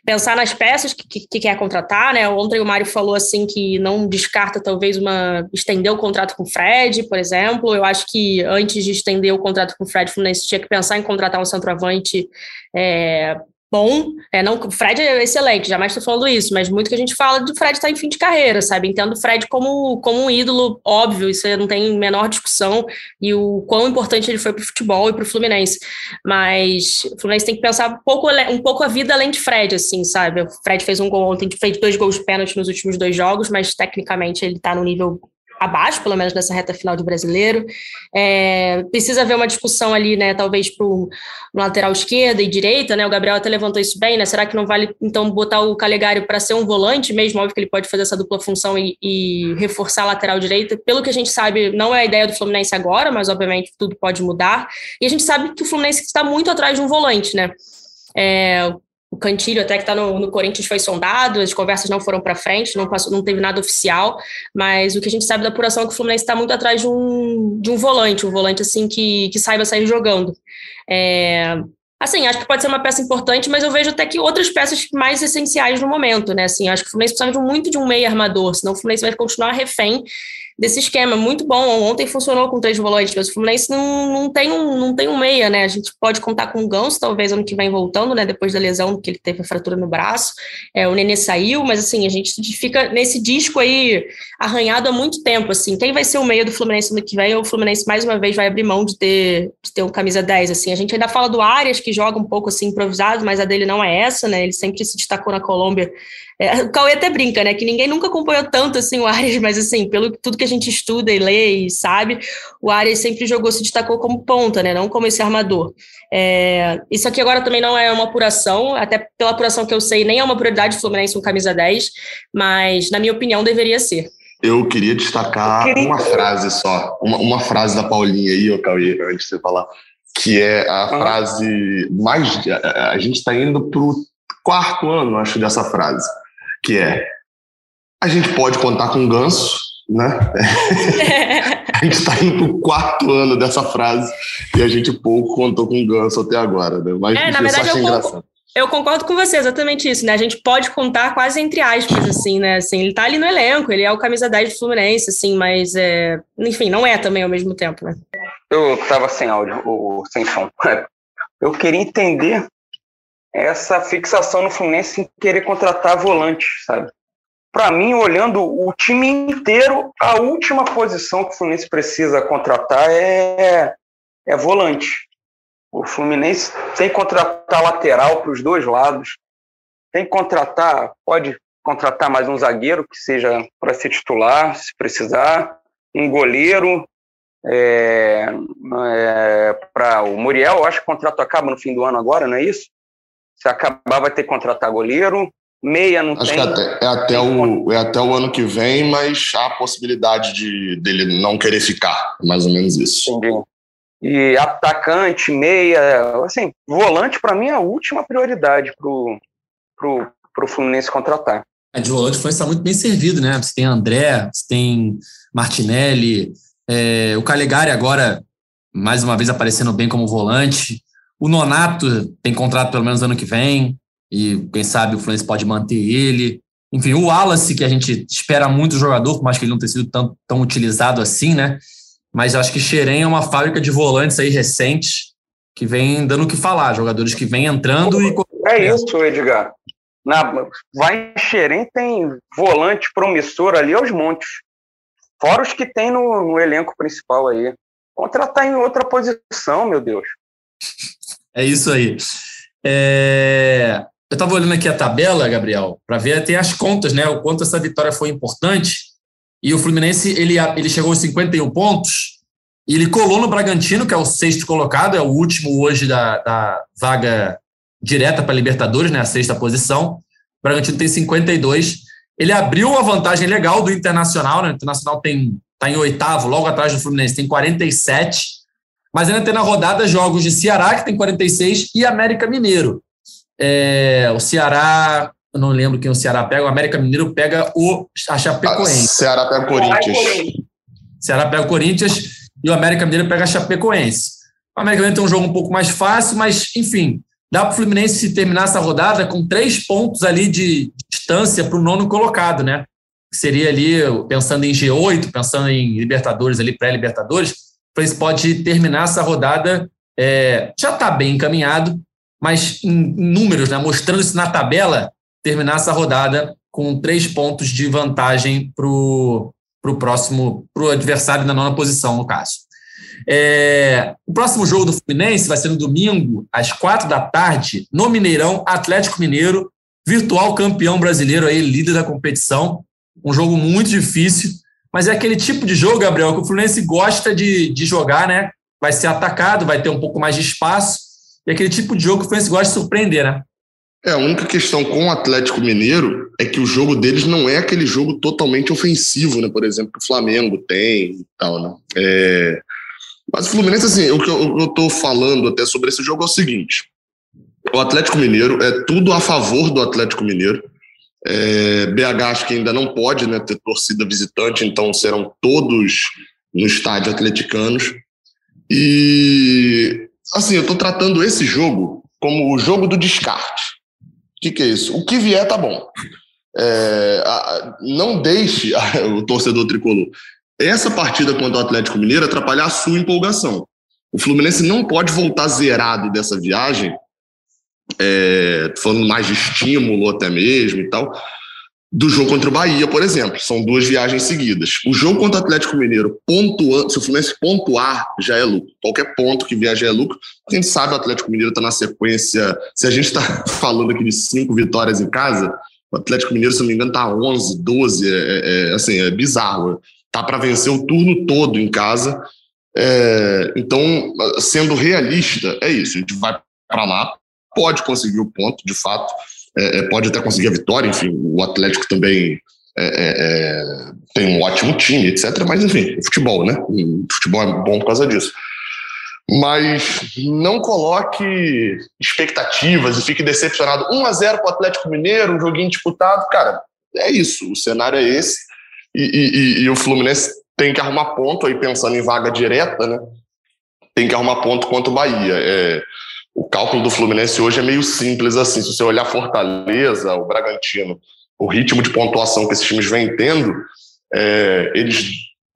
pensar nas peças que, que, que, quer contratar, né? Ontem o Mário falou assim que não descarta talvez uma estender o contrato com o Fred, por exemplo. Eu acho que antes de estender o contrato com o Fred, o Fluminense tinha que pensar em contratar um centroavante é, bom. É, não, o Fred é excelente, jamais estou falando isso, mas muito que a gente fala do Fred estar tá em fim de carreira, sabe? Entendo o Fred como, como um ídolo, óbvio, isso não tem menor discussão, e o quão importante ele foi para o futebol e para o Fluminense. Mas o Fluminense tem que pensar um pouco, um pouco a vida além de Fred, assim, sabe? O Fred fez um gol ontem, fez dois gols pênalti nos últimos dois jogos, mas tecnicamente ele está no nível abaixo, pelo menos nessa reta final de brasileiro. É, precisa haver uma discussão ali, né, talvez para o lateral esquerda e direita, né? O Gabriel até levantou isso bem, né? Será que não vale então botar o Calegari para ser um volante mesmo? Óbvio que ele pode fazer essa dupla função e, e, reforçar a lateral direita. Pelo que a gente sabe, não é a ideia do Fluminense agora, mas obviamente tudo pode mudar. E a gente sabe que o Fluminense está muito atrás de um volante, né? É, Cantilho até que está no, no, Corinthians foi sondado, as conversas não foram para frente, não, passou, não teve nada oficial, mas o que a gente sabe da apuração é que o Fluminense está muito atrás de um, de um volante, um volante assim que, que saiba sair jogando. É, assim, acho que pode ser uma peça importante, mas eu vejo até que outras peças mais essenciais no momento, né? Assim, acho que o Fluminense precisa muito de um meio armador, senão o Fluminense vai continuar refém desse esquema. Muito bom. Ontem funcionou com três volantes, mas o Fluminense não, não, tem um, não tem um meia, né? A gente pode contar com o Ganso, talvez ano que vem voltando, né? Depois da lesão, que ele teve a fratura no braço. É, o Nenê saiu, mas assim, a gente fica nesse disco aí arranhado há muito tempo. Assim, quem vai ser o meia do Fluminense ano que vem? O Fluminense mais uma vez vai abrir mão de ter, de ter um camisa 10. Assim, a gente ainda fala do Arias, que joga um pouco assim improvisado, mas a dele não é essa, né? Ele sempre se destacou na Colômbia é, o Cauê até brinca, né? Que ninguém nunca acompanhou tanto assim o Arias, mas assim, pelo tudo que gente estuda e lê e sabe, o Arias sempre jogou, se destacou como ponta, né? Não como esse armador. É, isso aqui agora também não é uma apuração, até pela apuração que eu sei, nem é uma prioridade do Fluminense um camisa 10, mas na minha opinião deveria ser. Eu queria destacar eu queria... uma frase só, uma, uma frase da Paulinha aí, ô Cauê, antes de você falar, que é a ah. frase mais. A, a gente está indo para o quarto ano, acho, dessa frase que é a gente pode contar com ganso, né? a gente está indo para o quarto ano dessa frase e a gente pouco contou com ganso até agora, né? Mas é, na verdade, eu engraçado. Eu concordo com você, exatamente isso, né? A gente pode contar quase entre aspas, assim, né? Assim, ele tá ali no elenco, ele é o camisa 10 do Fluminense, assim, mas, é... enfim, não é também ao mesmo tempo, né? Eu tava sem áudio, ou sem som. Eu queria entender essa fixação no Fluminense em querer contratar volante, sabe? Para mim, olhando o time inteiro, a última posição que o Fluminense precisa contratar é, é volante. O Fluminense tem que contratar lateral para os dois lados, tem que contratar, pode contratar mais um zagueiro que seja para ser titular, se precisar, um goleiro. É, é, para o Muriel, acho que o contrato acaba no fim do ano agora, não é isso? Se acabar, vai ter que contratar goleiro. Meia não Acho tem. que até, é, até o, é até o ano que vem, mas há a possibilidade de, dele não querer ficar. Mais ou menos isso. Entendi. E atacante, meia, assim, volante para mim é a última prioridade pro, pro, pro Fluminense contratar. É, de volante o Fluminense está muito bem servido, né? Você tem André, você tem Martinelli, é, o Calegari agora, mais uma vez, aparecendo bem como volante. O Nonato tem contrato pelo menos ano que vem, e quem sabe o Fluminense pode manter ele. Enfim, o Wallace, que a gente espera muito o jogador, por mais que ele não tenha sido tão, tão utilizado assim, né? Mas acho que Xerém é uma fábrica de volantes aí recentes que vem dando o que falar, jogadores que vêm entrando e. É isso, Edgar. Na, vai em Xerém, tem volante promissor ali aos montes. Fora os que tem no, no elenco principal aí. Contratar em outra posição, meu Deus. É isso aí. É... Eu estava olhando aqui a tabela, Gabriel, para ver até as contas, né? O quanto essa vitória foi importante. E o Fluminense ele, ele chegou aos 51 pontos e ele colou no Bragantino, que é o sexto colocado, é o último hoje da, da vaga direta para Libertadores, né? A sexta posição. O Bragantino tem 52. Ele abriu uma vantagem legal do Internacional, né? O Internacional tem está em oitavo, logo atrás do Fluminense, tem 47. Mas ainda tem na rodada jogos de Ceará, que tem 46, e América Mineiro. É, o Ceará, eu não lembro quem o Ceará pega, o América Mineiro pega o a Chapecoense. Ah, Ceará pega o Corinthians. Ceará pega o Corinthians e o América Mineiro pega a Chapecoense. O América Mineiro tem um jogo um pouco mais fácil, mas, enfim, dá para o Fluminense terminar essa rodada com três pontos ali de distância para o nono colocado, né? Seria ali, pensando em G8, pensando em Libertadores ali, pré-Libertadores, o Fluminense pode terminar essa rodada, é, já está bem encaminhado, mas em números, né, mostrando isso na tabela, terminar essa rodada com três pontos de vantagem para o próximo, para o adversário na nona posição, no caso. É, o próximo jogo do Fluminense vai ser no domingo, às quatro da tarde, no Mineirão, Atlético Mineiro, virtual campeão brasileiro, aí, líder da competição. Um jogo muito difícil, mas é aquele tipo de jogo, Gabriel, que o Fluminense gosta de, de jogar, né? Vai ser atacado, vai ter um pouco mais de espaço e aquele tipo de jogo que o Fluminense gosta de surpreender, né? É, a única questão com o Atlético Mineiro é que o jogo deles não é aquele jogo totalmente ofensivo, né? Por exemplo, que o Flamengo tem e tal, né? É... Mas o Fluminense, assim, o que eu, eu tô falando até sobre esse jogo é o seguinte: o Atlético Mineiro é tudo a favor do Atlético Mineiro. É, BH acho que ainda não pode né, ter torcida visitante, então serão todos no estádio atleticanos. E assim, eu estou tratando esse jogo como o jogo do descarte. O que, que é isso? O que vier tá bom. É, a, não deixe a, o torcedor tricolor essa partida contra o Atlético Mineiro atrapalhar a sua empolgação. O Fluminense não pode voltar zerado dessa viagem, é, falando mais de estímulo até mesmo e tal, do jogo contra o Bahia, por exemplo. São duas viagens seguidas. O jogo contra o Atlético Mineiro, pontuando, se o Fluminense pontuar, já é lucro. Qualquer ponto que vier já é lucro. A gente sabe o Atlético Mineiro está na sequência. Se a gente está falando aqui de cinco vitórias em casa, o Atlético Mineiro, se não me engano, está 11, 12. É, é, é, assim, é bizarro. Tá para vencer o turno todo em casa. É, então, sendo realista, é isso. A gente vai para lá, pode conseguir o ponto, de fato é, é, pode até conseguir a vitória, enfim, o Atlético também é, é, é, tem um ótimo time, etc. Mas, enfim, futebol, né? Futebol é bom por causa disso. Mas não coloque expectativas e fique decepcionado. 1 a 0 para o Atlético Mineiro, um joguinho disputado. Cara, é isso, o cenário é esse. E, e, e o Fluminense tem que arrumar ponto aí, pensando em vaga direta, né? Tem que arrumar ponto contra o Bahia. É, o cálculo do Fluminense hoje é meio simples assim. Se você olhar Fortaleza, o Bragantino, o ritmo de pontuação que esses times vêm tendo, é, eles,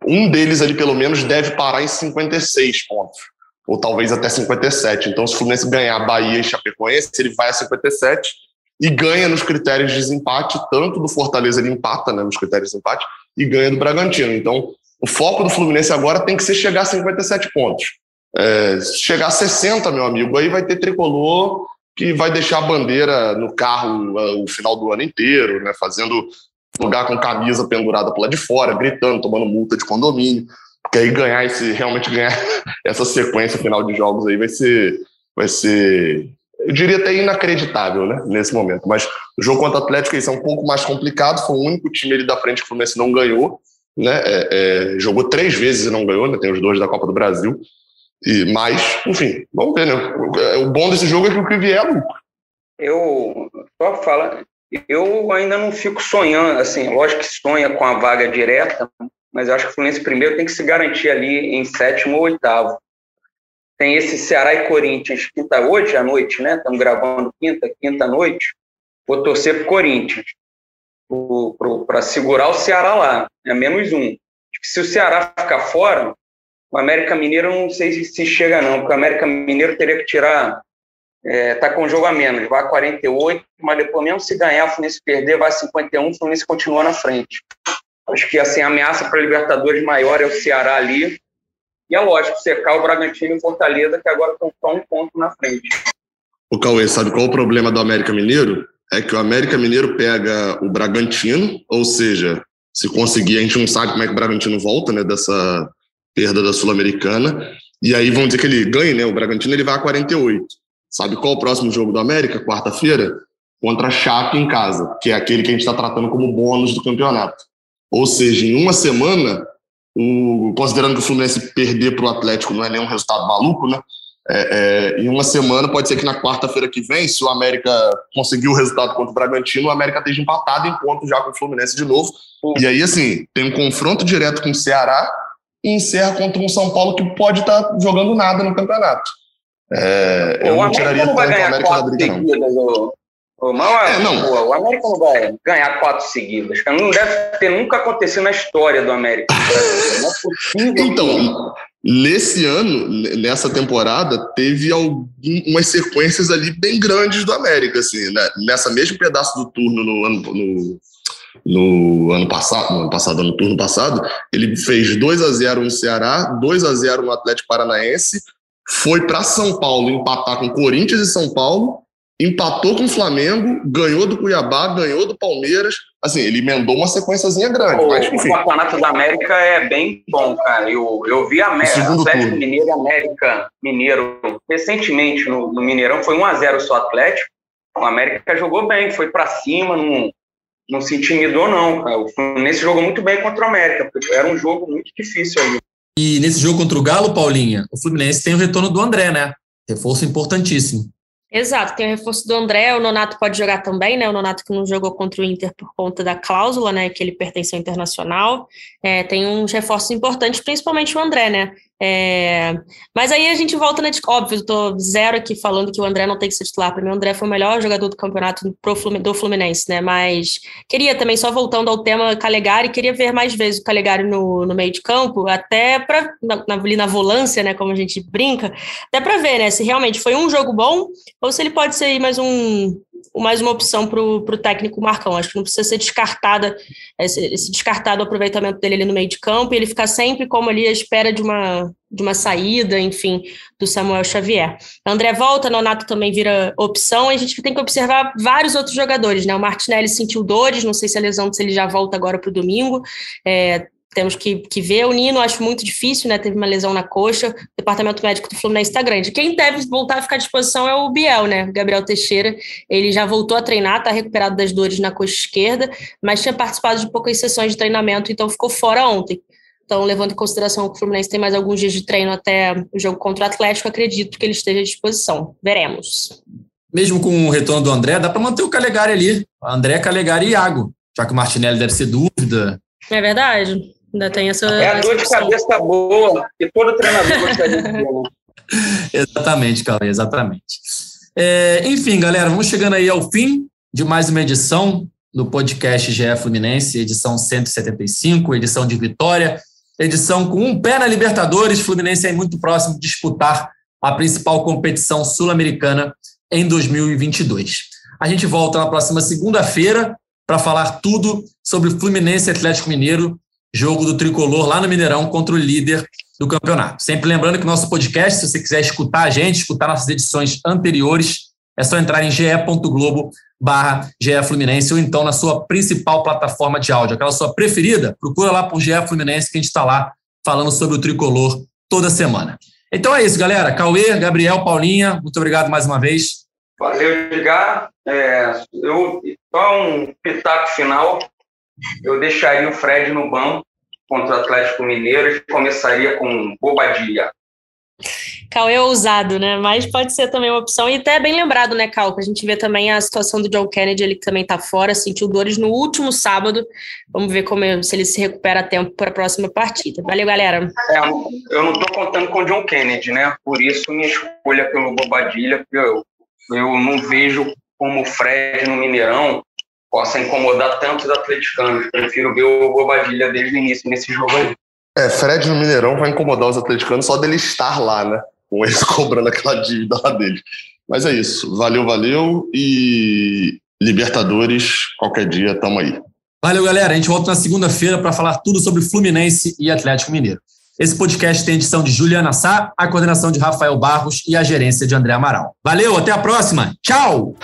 um deles ali pelo menos deve parar em 56 pontos, ou talvez até 57. Então, se o Fluminense ganhar Bahia e Chapecoense, ele vai a 57 e ganha nos critérios de desempate, tanto do Fortaleza ele empata né, nos critérios de desempate, e ganha do Bragantino. Então, o foco do Fluminense agora tem que ser chegar a 57 pontos. É, chegar a 60, meu amigo, aí vai ter tricolor que vai deixar a bandeira no carro uh, o final do ano inteiro, né, fazendo lugar com camisa pendurada por lá de fora, gritando, tomando multa de condomínio, porque aí ganhar esse, realmente ganhar essa sequência final de jogos aí vai ser, vai ser, eu diria até inacreditável, né, nesse momento. Mas o jogo contra o Atlético isso é um pouco mais complicado, foi o único time ali da frente que o Fluminense não ganhou, né, é, é, jogou três vezes e não ganhou, né, tem os dois da Copa do Brasil, E, mas, enfim, vamos ver, né? O bom desse jogo é que o que vier é lucro. Eu, só fala, eu ainda não fico sonhando, assim, lógico que sonha com a vaga direta, mas eu acho que o Fluminense primeiro tem que se garantir ali em sétimo ou oitavo. Tem esse Ceará e Corinthians, quinta hoje à noite, né? Estamos gravando quinta, quinta noite. Vou torcer para Corinthians, para segurar o Ceará lá, é menos um. Se o Ceará ficar fora, o América Mineiro não sei se, se chega não, porque o América Mineiro teria que tirar, é, tá com jogo a menos, vai a 48, mas depois mesmo se ganhar, o Fluminense perder, vai a 51, o Fluminense continua na frente. Acho que assim, a ameaça para Libertadores maior é o Ceará ali, e é lógico, secar o Bragantino e o Fortaleza, que agora estão só um ponto na frente. O Cauê, sabe qual é o problema do América Mineiro? É que o América Mineiro pega o Bragantino, ou seja, se conseguir, a gente não sabe como é que o Bragantino volta, né, dessa perda da Sul-Americana. E aí vão dizer que ele ganha, né? O Bragantino ele vai a 48. Sabe qual é o próximo jogo do América? Quarta-feira? Contra a Chape em casa, que é aquele que a gente está tratando como bônus do campeonato. Ou seja, em uma semana, o, considerando que o Fluminense perder para o Atlético não é nenhum resultado maluco, né? É, é, em uma semana, pode ser que na quarta-feira que vem, se o América conseguir o resultado contra o Bragantino, o América esteja empatado em ponto já com o Fluminense de novo. E aí, assim, tem um confronto direto com o Ceará e encerra contra um São Paulo que pode estar tá jogando nada no campeonato. É, eu o não tiraria tanto o América da briga, não. O, mal, é, não. Pô, o América não vai ganhar quatro seguidas. Não deve ter nunca acontecido na história do América. Não é possível. Então, nesse ano, nessa temporada, teve algumas sequências ali bem grandes do América. Assim, né? Nessa mesmo pedaço do turno no ano, no, no ano passado, no ano passado, no turno passado, ele fez 2 a 0 no Ceará, 2 a 0 no Atlético Paranaense, foi para São Paulo empatar com Corinthians e São Paulo, empatou com o Flamengo, ganhou do Cuiabá, ganhou do Palmeiras. Assim, ele emendou uma sequenciazinha grande. O, mas, enfim. o Campeonato da América é bem bom, cara. Eu, eu vi a América, Atlético Mineiro e América Mineiro recentemente no, no Mineirão, foi 1 a 0 só Atlético. O América jogou bem, foi para cima, não, não se intimidou, não. Cara. O Fluminense jogou muito bem contra o América, porque era um jogo muito difícil ali. E nesse jogo contra o Galo, Paulinha, o Fluminense tem o retorno do André, né? Reforço importantíssimo. Exato, tem o reforço do André, o Nonato pode jogar também, né? O Nonato que não jogou contra o Inter por conta da cláusula, né? Que ele pertence ao Internacional. É, tem uns reforços importantes, principalmente o André, né? É, mas aí a gente volta na. Óbvio, eu tô zero aqui falando que o André não tem que ser titular. Para mim, o André foi o melhor jogador do campeonato do Fluminense, né? Mas queria também, só voltando ao tema Calegari, queria ver mais vezes o Calegari no, no meio de campo, até para na, ali na volância, né? Como a gente brinca, até para ver, né? Se realmente foi um jogo bom ou se ele pode ser mais um, mais uma opção para o técnico Marcão. Acho que não precisa ser descartada, esse, esse, descartado aproveitamento dele ali no meio de campo e ele ficar sempre como ali à espera de uma, de uma saída, enfim, do Samuel Xavier. André volta, Nonato também vira opção, e a gente tem que observar vários outros jogadores, né? O Martinelli sentiu dores, não sei se a lesão se ele já volta agora para o domingo. É, temos que, que ver. O Nino acho muito difícil, né? Teve uma lesão na coxa. O departamento médico do Fluminense está grande. Quem deve voltar a ficar à disposição é o Biel, né? Gabriel Teixeira. Ele já voltou a treinar, está recuperado das dores na coxa esquerda, mas tinha participado de poucas sessões de treinamento, então ficou fora ontem. Então, levando em consideração que o Fluminense tem mais alguns dias de treino até o jogo contra o Atlético, acredito que ele esteja à disposição. Veremos. Mesmo com o retorno do André, dá para manter o Calegari ali. André, Calegari e Iago, já que o Martinelli deve ser dúvida. É verdade. Ainda tem essa. É a dor de cabeça boa, que todo treinador gostaria de ter. Né? exatamente, Cauê, exatamente. É, enfim, galera, vamos chegando aí ao fim de mais uma edição do podcast GE Fluminense, edição 175, edição de vitória, edição com um pé na Libertadores, Fluminense é muito próximo de disputar a principal competição sul-americana em 2022. A gente volta na próxima segunda-feira para falar tudo sobre o Fluminense Atlético Mineiro jogo do tricolor lá no Mineirão contra o líder do campeonato. Sempre lembrando que nosso podcast, se você quiser escutar a gente, escutar nossas edições anteriores, é só entrar em ge.globo barra GE Fluminense ou então na sua principal plataforma de áudio, aquela sua preferida, procura lá por GE Fluminense que a gente está lá falando sobre o tricolor toda semana. Então é isso, galera. Cauê, Gabriel, Paulinha, muito obrigado mais uma vez. Valeu, Edgar. É, eu, só um pitaco final eu deixaria o Fred no banco contra o Atlético Mineiro e começaria com Bobadilha. Cauê é ousado, né? Mas pode ser também uma opção. E até é bem lembrado, né, Cal? A gente vê também a situação do John Kennedy, ele que também tá fora, sentiu dores no último sábado. Vamos ver como se ele se recupera a tempo para a próxima partida. Valeu, galera. É, eu não tô contando com o John Kennedy, né? Por isso minha escolha pelo Bobadilha, eu, eu não vejo como o Fred no Mineirão possa incomodar tantos atleticanos. Prefiro ver o Bobadilha desde o início nesse jogo aí. É, Fred no Mineirão vai incomodar os atleticanos só dele estar lá, né? Com eles cobrando aquela dívida lá dele. Mas é isso. Valeu, valeu. E Libertadores, qualquer dia, tamo aí. Valeu, galera. A gente volta na segunda-feira para falar tudo sobre Fluminense e Atlético Mineiro. Esse podcast tem edição de Juliana Sá, a coordenação de Rafael Barros e a gerência de André Amaral. Valeu, até a próxima. Tchau!